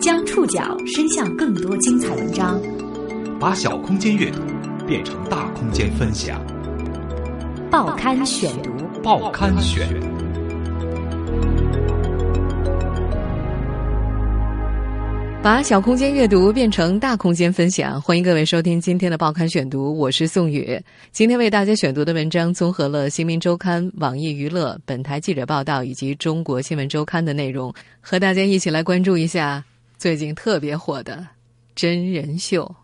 将触角伸向更多精彩文章，把小空间阅读变成大空间分享。报刊选读，报刊选。把小空间阅读变成大空间分享，欢迎各位收听今天的报刊选读，我是宋宇。今天为大家选读的文章综合了《新民周刊》、网易娱乐、本台记者报道以及《中国新闻周刊》的内容，和大家一起来关注一下最近特别火的真人秀。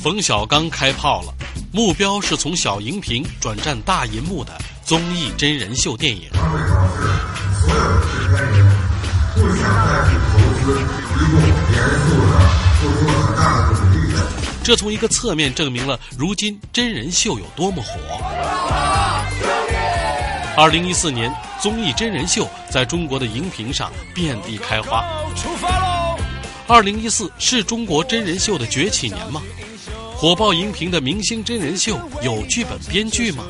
冯小刚开炮了，目标是从小荧屏转战大银幕的综艺真人秀电影。这从一个侧面证明了如今真人秀有多么火。二零一四年，综艺真人秀在中国的荧屏上遍地开花。出发喽！二零一四是中国真人秀的崛起年吗？火爆荧屏的明星真人秀有剧本编剧吗？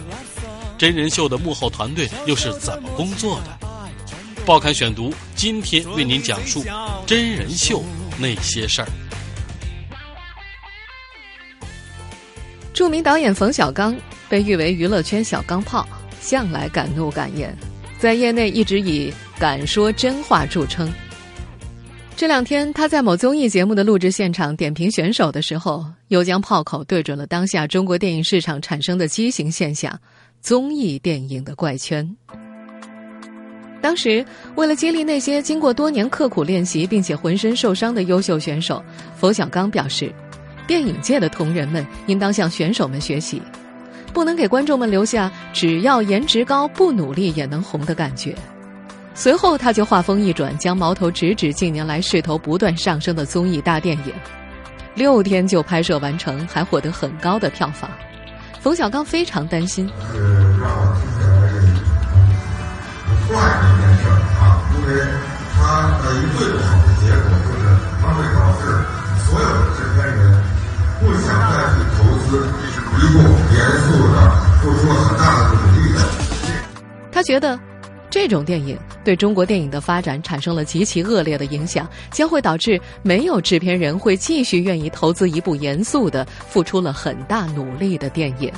真人秀的幕后团队又是怎么工作的？报刊选读今天为您讲述真人秀那些事儿。著名导演冯小刚被誉为娱乐圈小钢炮，向来敢怒敢言，在业内一直以敢说真话著称。这两天，他在某综艺节目的录制现场点评选手的时候，又将炮口对准了当下中国电影市场产生的畸形现象——综艺电影的怪圈。当时，为了激励那些经过多年刻苦练习并且浑身受伤的优秀选手，冯小刚表示，电影界的同仁们应当向选手们学习，不能给观众们留下只要颜值高不努力也能红的感觉。随后，他就话锋一转，将矛头直指近年来势头不断上升的综艺大电影。六天就拍摄完成，还获得很高的票房。冯小刚非常担心。坏的一件事儿啊，因为它的一个最不好的结果就是它会导致所有的制片人不想再去投资，一部严肃的付出了很大的努力的。他觉得。这种电影对中国电影的发展产生了极其恶劣的影响，将会导致没有制片人会继续愿意投资一部严肃的、付出了很大努力的电影。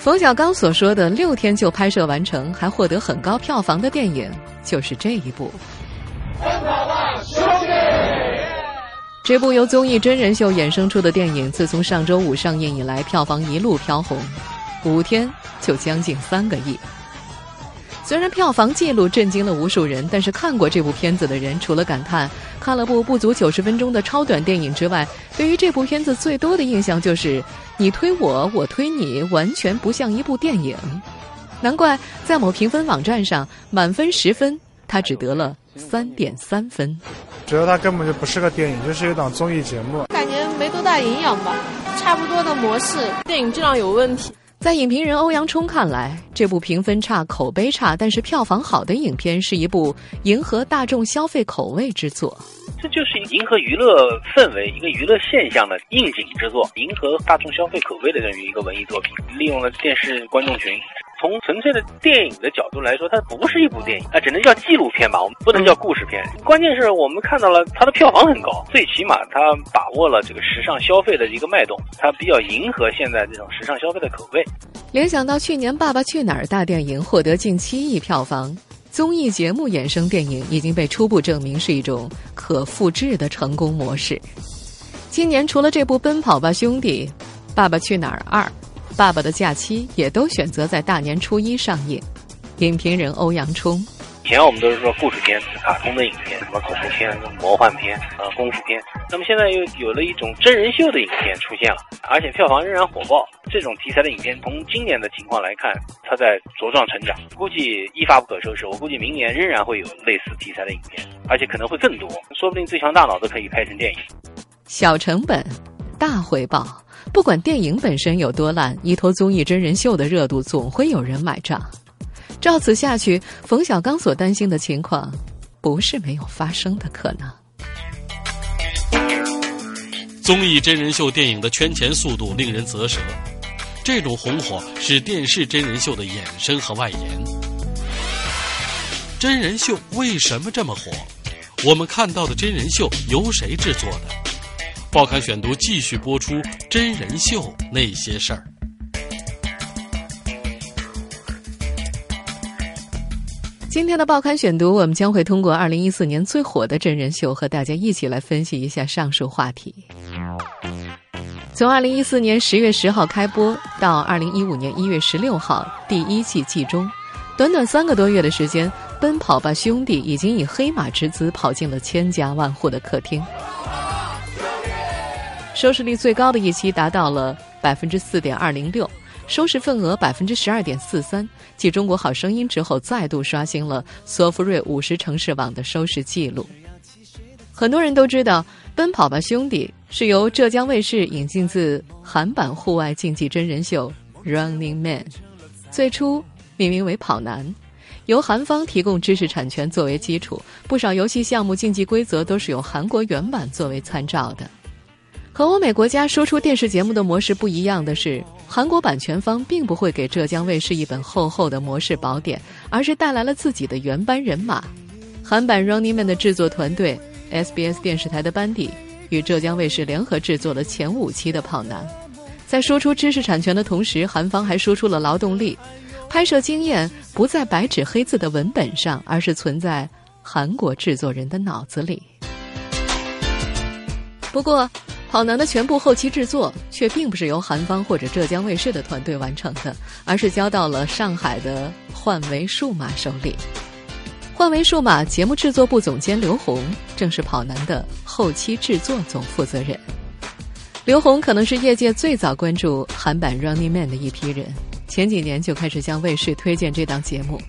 冯小刚所说的六天就拍摄完成，还获得很高票房的电影，就是这一部。奔跑吧，兄弟这部由综艺真人秀衍生出的电影，自从上周五上映以来，票房一路飘红，五天就将近三个亿。虽然票房记录震惊了无数人，但是看过这部片子的人，除了感叹看了部不足九十分钟的超短电影之外，对于这部片子最多的印象就是你推我，我推你，完全不像一部电影。难怪在某评分网站上，满分十分，它只得了三点三分。觉得它根本就不是个电影，就是一档综艺节目，感觉没多大营养吧，差不多的模式，电影质量有问题。在影评人欧阳冲看来，这部评分差、口碑差，但是票房好的影片是一部迎合大众消费口味之作。这就是迎合娱乐氛围、一个娱乐现象的应景之作，迎合大众消费口味的这么一个文艺作品，利用了电视观众群。从纯粹的电影的角度来说，它不是一部电影，它只能叫纪录片吧，我们不能叫故事片。关键是我们看到了它的票房很高，最起码它把握了这个时尚消费的一个脉动，它比较迎合现在这种时尚消费的口味。联想到去年《爸爸去哪儿》大电影获得近七亿票房，综艺节目衍生电影已经被初步证明是一种可复制的成功模式。今年除了这部《奔跑吧兄弟》，《爸爸去哪儿二》。《爸爸的假期》也都选择在大年初一上映。影评人欧阳冲：以前我们都是说故事片、卡通的影片，什么恐怖片、魔幻片、呃功夫片。那么现在又有了一种真人秀的影片出现了，而且票房仍然火爆。这种题材的影片，从今年的情况来看，它在茁壮成长，估计一发不可收拾。我估计明年仍然会有类似题材的影片，而且可能会更多，说不定《最强大脑》都可以拍成电影。小成本，大回报。不管电影本身有多烂，依托综艺真人秀的热度，总会有人买账。照此下去，冯小刚所担心的情况，不是没有发生的可能。综艺真人秀电影的圈钱速度令人啧舌，这种红火是电视真人秀的衍生和外延。真人秀为什么这么火？我们看到的真人秀由谁制作的？报刊选读继续播出真人秀那些事儿。今天的报刊选读，我们将会通过二零一四年最火的真人秀，和大家一起来分析一下上述话题。从二零一四年十月十号开播到二零一五年一月十六号第一季季中，短短三个多月的时间，《奔跑吧兄弟》已经以黑马之姿跑进了千家万户的客厅。收视率最高的一期达到了百分之四点二零六，收视份额百分之十二点四三，继《中国好声音》之后，再度刷新了索福瑞五十城市网的收视记录。很多人都知道，《奔跑吧兄弟》是由浙江卫视引进自韩版户外竞技真人秀《Running Man》，最初命名为“跑男”，由韩方提供知识产权作为基础，不少游戏项目竞技规则都是由韩国原版作为参照的。和欧美国家输出电视节目的模式不一样的是，韩国版权方并不会给浙江卫视一本厚厚的模式宝典，而是带来了自己的原班人马。韩版《Running Man》的制作团队。SBS 电视台的班底与浙江卫视联合制作了前五期的《跑男》，在说出知识产权的同时，韩方还说出了劳动力。拍摄经验不在白纸黑字的文本上，而是存在韩国制作人的脑子里。不过，《跑男》的全部后期制作却并不是由韩方或者浙江卫视的团队完成的，而是交到了上海的幻维数码手里。幻维数码节目制作部总监刘红正是《跑男》的后期制作总负责人。刘红可能是业界最早关注韩版《Running Man》的一批人，前几年就开始向卫视推荐这档节目。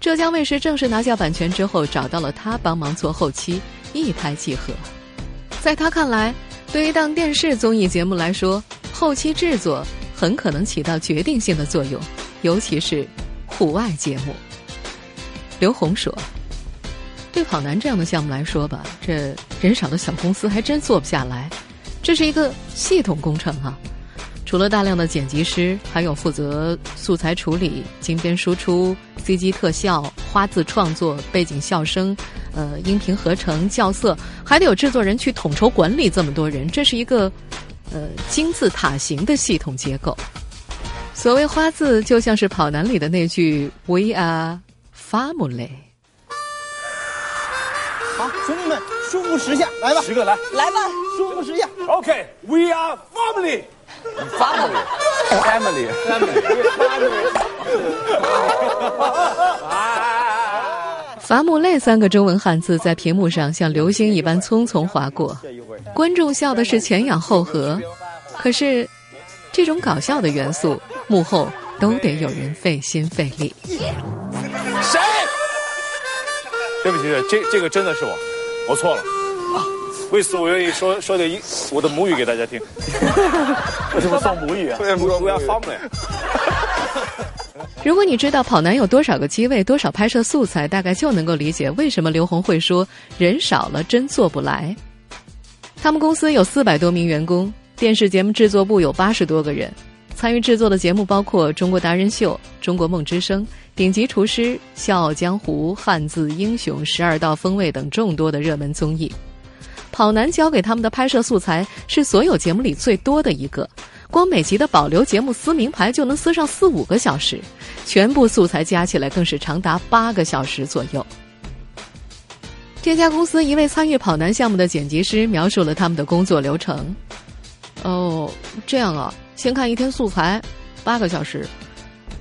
浙江卫视正式拿下版权之后，找到了他帮忙做后期，一拍即合。在他看来，对于一档电视综艺节目来说，后期制作很可能起到决定性的作用，尤其是户外节目。刘红说：“对跑男这样的项目来说吧，这人少的小公司还真做不下来。这是一个系统工程啊！除了大量的剪辑师，还有负责素材处理、精编输出、CG 特效、花字创作、背景笑声、呃音频合成、校色，还得有制作人去统筹管理这么多人。这是一个呃金字塔形的系统结构。所谓花字，就像是跑男里的那句 ‘We are’。” family”，好，兄弟们，舒服十下，来吧，十个来，来吧，舒服十下。OK，We are family。伐木累三个中文汉字在屏幕上像流星一般匆匆划过，观众笑的是前仰后合，可是这种搞笑的元素幕后都得有人费心费力。谁？对不起，这这个真的是我，我错了。啊，为此我愿意说说点我的母语给大家听。为什么放母语啊？我要放的。如果你知道跑男有多少个机位、多少拍摄素材，大概就能够理解为什么刘红会说人少了真做不来。他们公司有四百多名员工，电视节目制作部有八十多个人。参与制作的节目包括《中国达人秀》《中国梦之声》《顶级厨师》《笑傲江湖》《汉字英雄》《十二道锋味》等众多的热门综艺。跑男交给他们的拍摄素材是所有节目里最多的一个，光每集的保留节目撕名牌就能撕上四五个小时，全部素材加起来更是长达八个小时左右。这家公司一位参与跑男项目的剪辑师描述了他们的工作流程：“哦，这样啊。”先看一天素材，八个小时，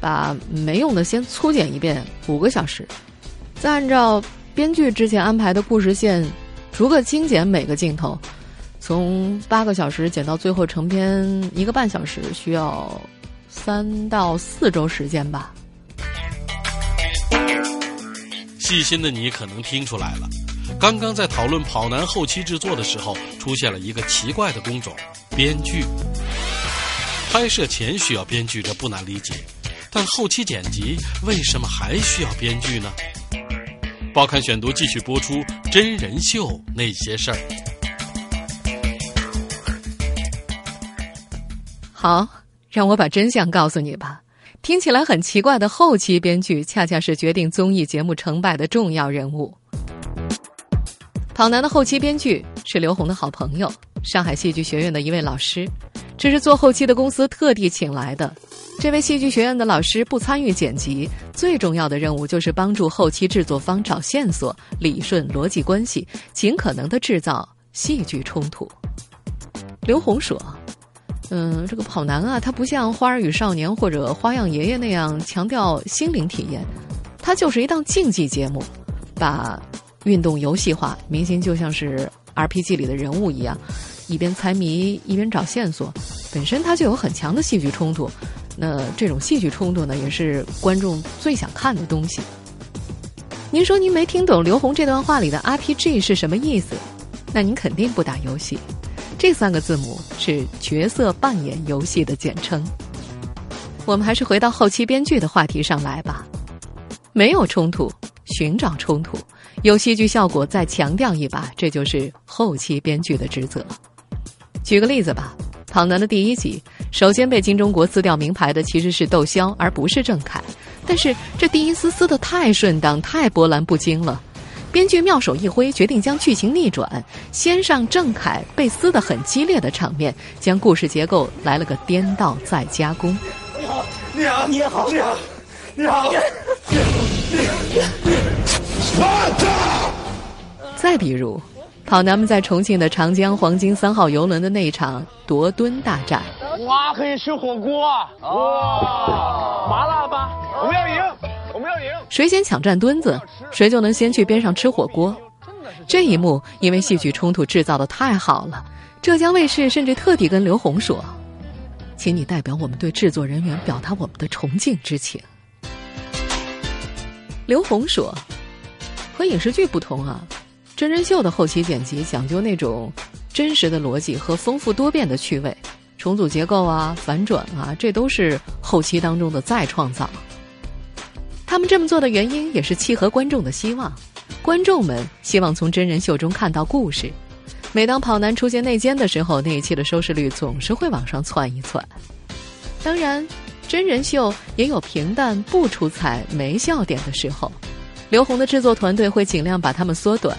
把没用的先粗剪一遍，五个小时，再按照编剧之前安排的故事线，逐个精简每个镜头，从八个小时剪到最后成片一个半小时，需要三到四周时间吧。细心的你可能听出来了，刚刚在讨论跑男后期制作的时候，出现了一个奇怪的工种——编剧。拍摄前需要编剧，这不难理解，但后期剪辑为什么还需要编剧呢？报刊选读继续播出真人秀那些事儿。好，让我把真相告诉你吧。听起来很奇怪的后期编剧，恰恰是决定综艺节目成败的重要人物。跑男的后期编剧是刘虹的好朋友，上海戏剧学院的一位老师，这是做后期的公司特地请来的。这位戏剧学院的老师不参与剪辑，最重要的任务就是帮助后期制作方找线索、理顺逻辑关系，尽可能的制造戏剧冲突。刘虹说：“嗯，这个跑男啊，他不像《花儿与少年》或者《花样爷爷》那样强调心灵体验，它就是一档竞技节目，把运动游戏化，明星就像是 RPG 里的人物一样，一边猜谜一边找线索，本身它就有很强的戏剧冲突。”那这种戏剧冲突呢，也是观众最想看的东西。您说您没听懂刘虹这段话里的 RPG 是什么意思？那您肯定不打游戏。这三个字母是角色扮演游戏的简称。我们还是回到后期编剧的话题上来吧。没有冲突，寻找冲突，有戏剧效果再强调一把，这就是后期编剧的职责。举个例子吧。《跑男》的第一集，首先被金钟国撕掉名牌的其实是窦骁，而不是郑恺。但是这第一撕撕的太顺当，太波澜不惊了。编剧妙手一挥，决定将剧情逆转，先上郑恺被撕得很激烈的场面，将故事结构来了个颠倒再加工。你好，你好，你好，你好，你好，你好，你好，你好再比如。跑男们在重庆的长江黄金三号游轮的那一场夺墩大战，哇，可以吃火锅啊！哇，麻辣吧，我要赢，我们要赢！谁先抢占墩子，谁就能先去边上吃火锅。这一幕因为戏剧冲突制造的太好了，浙江卫视甚至特地跟刘虹说：“请你代表我们对制作人员表达我们的崇敬之情。”刘虹说：“和影视剧不同啊。”真人秀的后期剪辑讲究那种真实的逻辑和丰富多变的趣味，重组结构啊、反转啊，这都是后期当中的再创造。他们这么做的原因也是契合观众的希望，观众们希望从真人秀中看到故事。每当跑男出现内奸的时候，那一期的收视率总是会往上窜一窜。当然，真人秀也有平淡不出彩、没笑点的时候，刘虹的制作团队会尽量把它们缩短。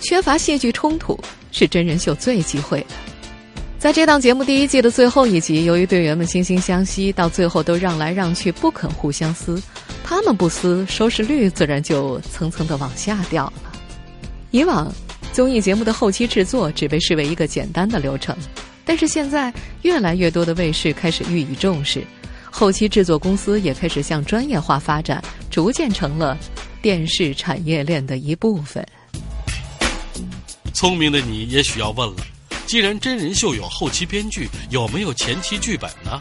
缺乏戏剧冲突是真人秀最忌讳的。在这档节目第一季的最后一集，由于队员们惺惺相惜，到最后都让来让去，不肯互相撕。他们不撕，收视率自然就蹭蹭的往下掉了。以往综艺节目的后期制作只被视为一个简单的流程，但是现在越来越多的卫视开始予以重视，后期制作公司也开始向专业化发展，逐渐成了电视产业链的一部分。聪明的你也许要问了：既然真人秀有后期编剧，有没有前期剧本呢？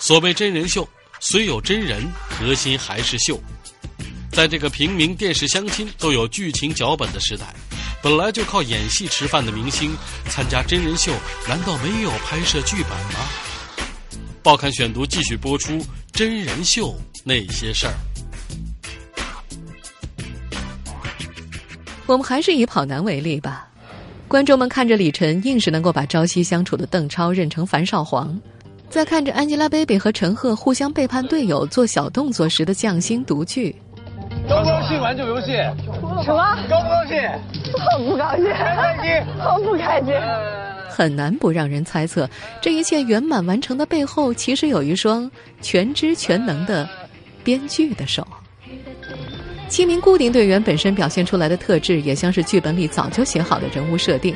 所谓真人秀，虽有真人，核心还是秀。在这个平民电视相亲都有剧情脚本的时代，本来就靠演戏吃饭的明星参加真人秀，难道没有拍摄剧本吗？报刊选读继续播出真人秀那些事儿。我们还是以跑男为例吧，观众们看着李晨硬是能够把朝夕相处的邓超认成樊少皇，在看着 Angelababy 和陈赫互相背叛队友做小动作时的匠心独具。高不高兴？玩这游戏？什么？高不高兴？好不高兴？开心？好不开心？很难不让人猜测，这一切圆满完成的背后，其实有一双全知全能的编剧的手。七名固定队员本身表现出来的特质，也像是剧本里早就写好的人物设定。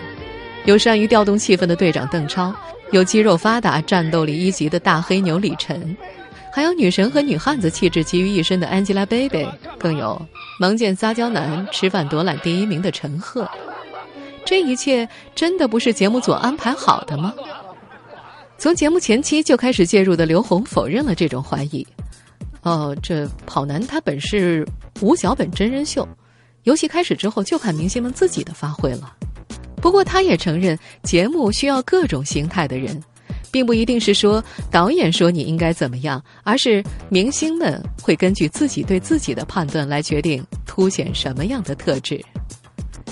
有善于调动气氛的队长邓超，有肌肉发达、战斗力一级的大黑牛李晨，还有女神和女汉子气质集于一身的 Angelababy，更有盲见撒娇男、吃饭夺揽第一名的陈赫。这一切真的不是节目组安排好的吗？从节目前期就开始介入的刘虹否认了这种怀疑。哦，这跑男他本是无脚本真人秀，游戏开始之后就看明星们自己的发挥了。不过他也承认，节目需要各种形态的人，并不一定是说导演说你应该怎么样，而是明星们会根据自己对自己的判断来决定凸显什么样的特质。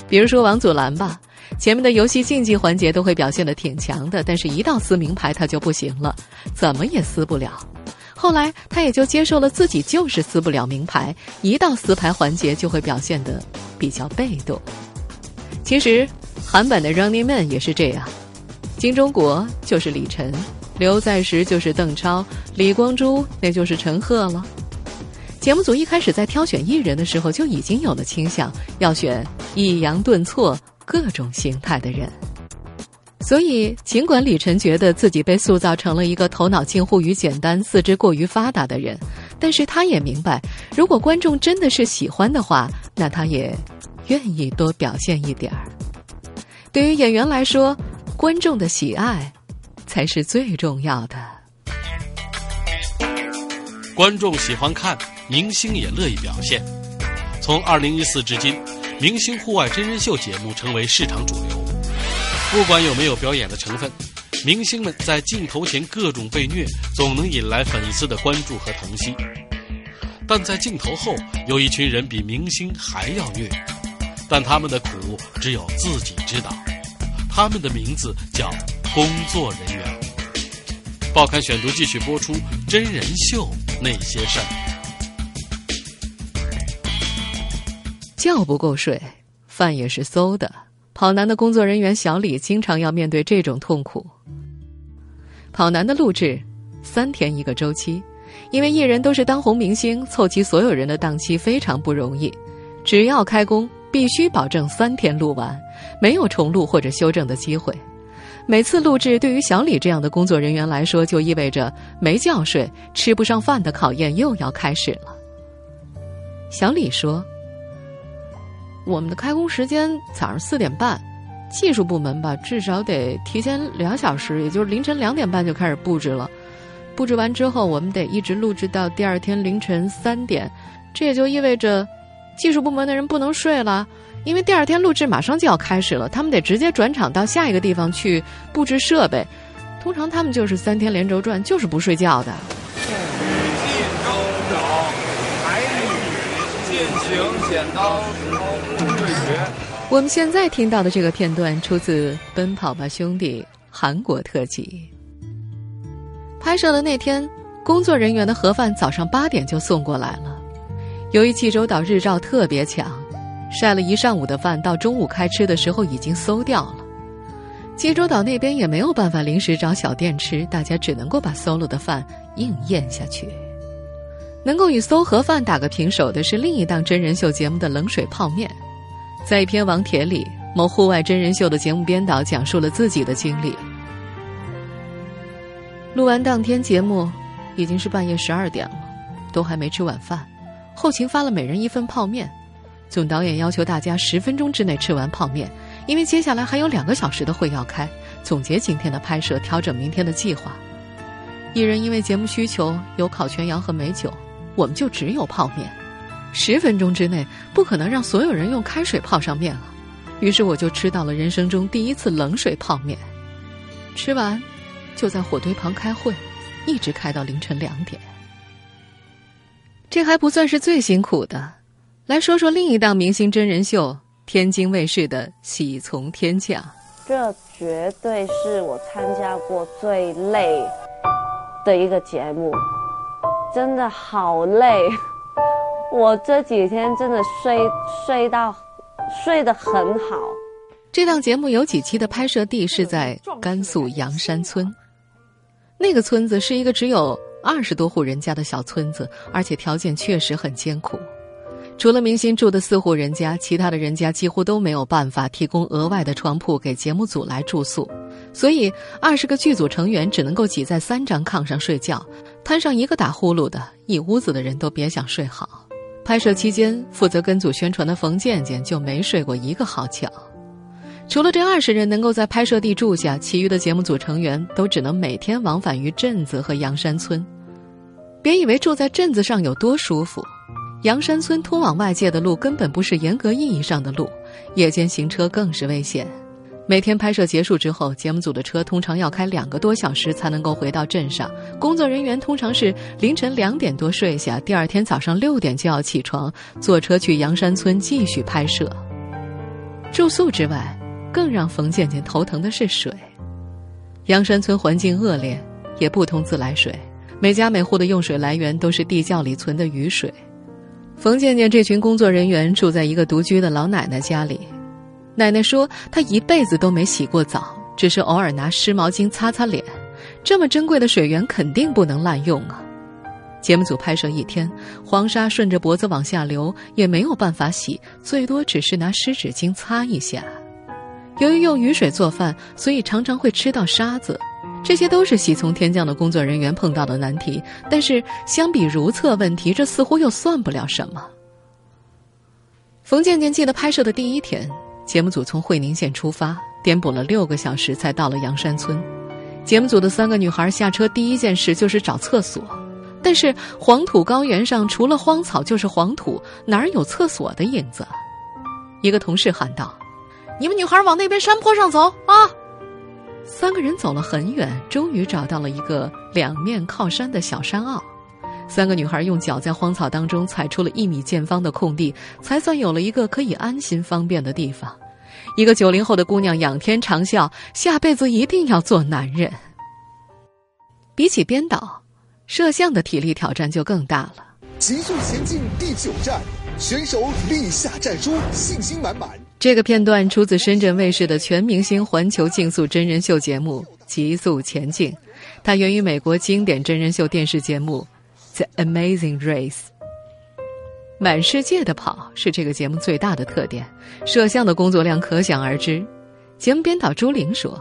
比如说王祖蓝吧，前面的游戏竞技环节都会表现的挺强的，但是一到撕名牌他就不行了，怎么也撕不了。后来他也就接受了自己就是撕不了名牌，一到撕牌环节就会表现得比较被动。其实韩版的 Running Man 也是这样，金钟国就是李晨，刘在石就是邓超，李光洙那就是陈赫了。节目组一开始在挑选艺人的时候就已经有了倾向，要选抑扬顿挫、各种形态的人。所以，尽管李晨觉得自己被塑造成了一个头脑近乎于简单、四肢过于发达的人，但是他也明白，如果观众真的是喜欢的话，那他也愿意多表现一点儿。对于演员来说，观众的喜爱才是最重要的。观众喜欢看，明星也乐意表现。从二零一四至今，明星户外真人秀节目成为市场主流。不管有没有表演的成分，明星们在镜头前各种被虐，总能引来粉丝的关注和疼惜。但在镜头后，有一群人比明星还要虐，但他们的苦只有自己知道。他们的名字叫工作人员。报刊选读继续播出真人秀那些事儿。觉不够睡，饭也是馊的。跑男的工作人员小李经常要面对这种痛苦。跑男的录制三天一个周期，因为艺人都是当红明星，凑齐所有人的档期非常不容易。只要开工，必须保证三天录完，没有重录或者修正的机会。每次录制对于小李这样的工作人员来说，就意味着没觉睡、吃不上饭的考验又要开始了。小李说。我们的开工时间早上四点半，技术部门吧至少得提前两小时，也就是凌晨两点半就开始布置了。布置完之后，我们得一直录制到第二天凌晨三点，这也就意味着技术部门的人不能睡了，因为第二天录制马上就要开始了，他们得直接转场到下一个地方去布置设备。通常他们就是三天连轴转，就是不睡觉的。剪刀石头布对决。我们现在听到的这个片段出自《奔跑吧兄弟》韩国特辑。拍摄的那天，工作人员的盒饭早上八点就送过来了。由于济州岛日照特别强，晒了一上午的饭，到中午开吃的时候已经馊掉了。济州岛那边也没有办法临时找小店吃，大家只能够把馊了的饭硬咽下去。能够与搜盒饭打个平手的是另一档真人秀节目的冷水泡面。在一篇网帖里，某户外真人秀的节目编导讲述了自己的经历。录完当天节目，已经是半夜十二点了，都还没吃晚饭。后勤发了每人一份泡面，总导演要求大家十分钟之内吃完泡面，因为接下来还有两个小时的会要开，总结今天的拍摄，调整明天的计划。艺人因为节目需求有烤全羊和美酒。我们就只有泡面，十分钟之内不可能让所有人用开水泡上面了，于是我就吃到了人生中第一次冷水泡面。吃完，就在火堆旁开会，一直开到凌晨两点。这还不算是最辛苦的，来说说另一档明星真人秀——天津卫视的《喜从天降》。这绝对是我参加过最累的一个节目。真的好累，我这几天真的睡睡到睡得很好。这档节目有几期的拍摄地是在甘肃阳山村，那个村子是一个只有二十多户人家的小村子，而且条件确实很艰苦。除了明星住的四户人家，其他的人家几乎都没有办法提供额外的床铺给节目组来住宿，所以二十个剧组成员只能够挤在三张炕上睡觉。摊上一个打呼噜的，一屋子的人都别想睡好。拍摄期间，负责跟组宣传的冯健健就没睡过一个好觉。除了这二十人能够在拍摄地住下，其余的节目组成员都只能每天往返于镇子和阳山村。别以为住在镇子上有多舒服，阳山村通往外界的路根本不是严格意义上的路，夜间行车更是危险。每天拍摄结束之后，节目组的车通常要开两个多小时才能够回到镇上。工作人员通常是凌晨两点多睡下，第二天早上六点就要起床，坐车去阳山村继续拍摄。住宿之外，更让冯健健头疼的是水。阳山村环境恶劣，也不通自来水，每家每户的用水来源都是地窖里存的雨水。冯健健这群工作人员住在一个独居的老奶奶家里，奶奶说她一辈子都没洗过澡，只是偶尔拿湿毛巾擦擦脸。这么珍贵的水源肯定不能滥用啊！节目组拍摄一天，黄沙顺着脖子往下流，也没有办法洗，最多只是拿湿纸巾擦一下。由于用雨水做饭，所以常常会吃到沙子。这些都是喜从天降的工作人员碰到的难题，但是相比如厕问题，这似乎又算不了什么。冯健健记得拍摄的第一天，节目组从会宁县出发，颠簸了六个小时才到了阳山村。节目组的三个女孩下车第一件事就是找厕所，但是黄土高原上除了荒草就是黄土，哪儿有厕所的影子？一个同事喊道：“你们女孩往那边山坡上走啊！”三个人走了很远，终于找到了一个两面靠山的小山坳。三个女孩用脚在荒草当中踩出了一米见方的空地，才算有了一个可以安心方便的地方。一个九零后的姑娘仰天长啸：“下辈子一定要做男人。”比起编导，摄像的体力挑战就更大了。急速前进第九站，选手立下战书，信心满满。这个片段出自深圳卫视的全明星环球竞速真人秀节目《极速前进》，它源于美国经典真人秀电视节目《The Amazing Race》。满世界的跑是这个节目最大的特点，摄像的工作量可想而知。节目编导朱玲说：“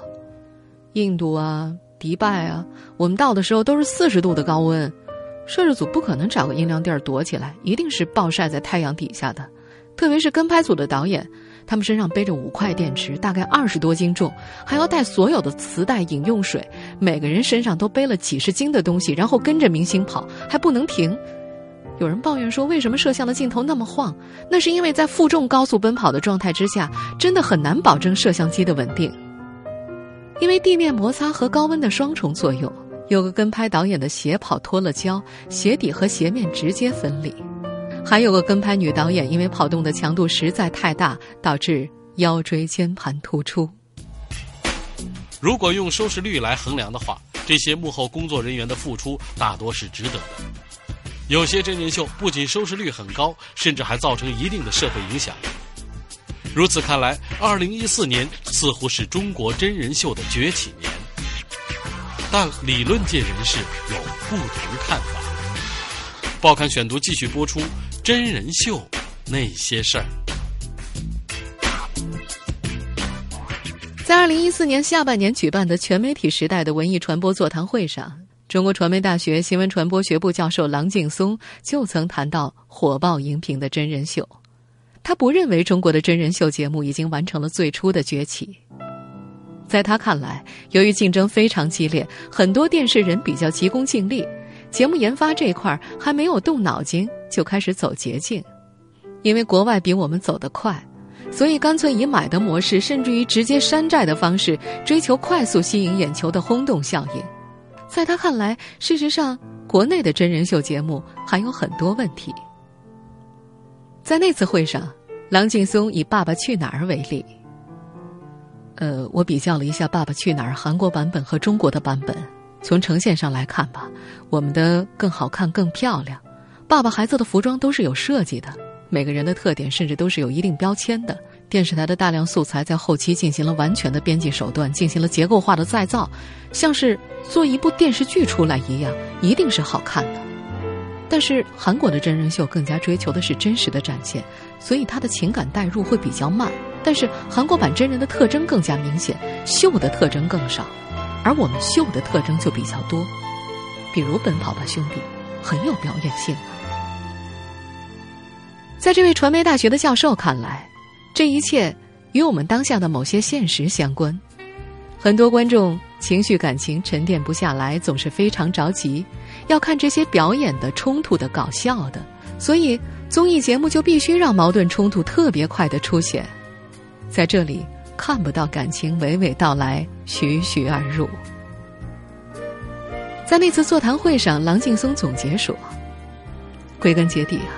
印度啊，迪拜啊，我们到的时候都是四十度的高温，摄制组不可能找个阴凉地儿躲起来，一定是暴晒在太阳底下的。特别是跟拍组的导演。”他们身上背着五块电池，大概二十多斤重，还要带所有的磁带、饮用水，每个人身上都背了几十斤的东西，然后跟着明星跑，还不能停。有人抱怨说：“为什么摄像的镜头那么晃？”那是因为在负重高速奔跑的状态之下，真的很难保证摄像机的稳定。因为地面摩擦和高温的双重作用，有个跟拍导演的鞋跑脱了胶，鞋底和鞋面直接分离。还有个跟拍女导演，因为跑动的强度实在太大，导致腰椎间盘突出。如果用收视率来衡量的话，这些幕后工作人员的付出大多是值得的。有些真人秀不仅收视率很高，甚至还造成一定的社会影响。如此看来，二零一四年似乎是中国真人秀的崛起年。但理论界人士有不同看法。报刊选读继续播出。真人秀那些事儿，在二零一四年下半年举办的全媒体时代的文艺传播座谈会上，中国传媒大学新闻传播学部教授郎劲松就曾谈到火爆荧屏的真人秀。他不认为中国的真人秀节目已经完成了最初的崛起，在他看来，由于竞争非常激烈，很多电视人比较急功近利。节目研发这块还没有动脑筋就开始走捷径，因为国外比我们走得快，所以干脆以买的模式，甚至于直接山寨的方式，追求快速吸引眼球的轰动效应。在他看来，事实上国内的真人秀节目还有很多问题。在那次会上，郎劲松以《爸爸去哪儿》为例，呃，我比较了一下《爸爸去哪儿》韩国版本和中国的版本。从呈现上来看吧，我们的更好看、更漂亮。爸爸、孩子的服装都是有设计的，每个人的特点甚至都是有一定标签的。电视台的大量素材在后期进行了完全的编辑手段，进行了结构化的再造，像是做一部电视剧出来一样，一定是好看的。但是韩国的真人秀更加追求的是真实的展现，所以他的情感代入会比较慢。但是韩国版真人的特征更加明显，秀的特征更少。而我们秀的特征就比较多，比如《奔跑吧兄弟》，很有表演性。在这位传媒大学的教授看来，这一切与我们当下的某些现实相关。很多观众情绪感情沉淀不下来，总是非常着急，要看这些表演的、冲突的、搞笑的，所以综艺节目就必须让矛盾冲突特别快的出现，在这里。看不到感情娓娓道来，徐徐而入。在那次座谈会上，郎劲松总结说：“归根结底啊，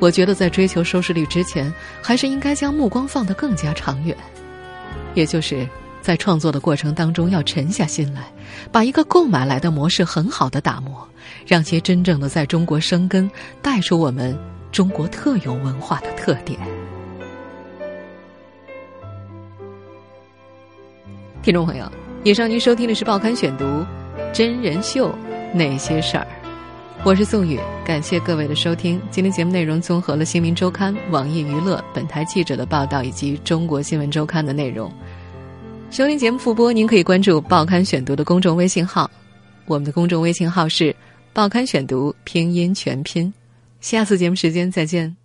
我觉得在追求收视率之前，还是应该将目光放得更加长远，也就是在创作的过程当中要沉下心来，把一个购买来的模式很好的打磨，让其真正的在中国生根，带出我们中国特有文化的特点。听众朋友，以上您收听的是《报刊选读》，真人秀那些事儿。我是宋宇，感谢各位的收听。今天节目内容综合了《新民周刊》、网易娱乐、本台记者的报道以及《中国新闻周刊》的内容。收听节目复播，您可以关注《报刊选读》的公众微信号，我们的公众微信号是“报刊选读”拼音全拼。下次节目时间再见。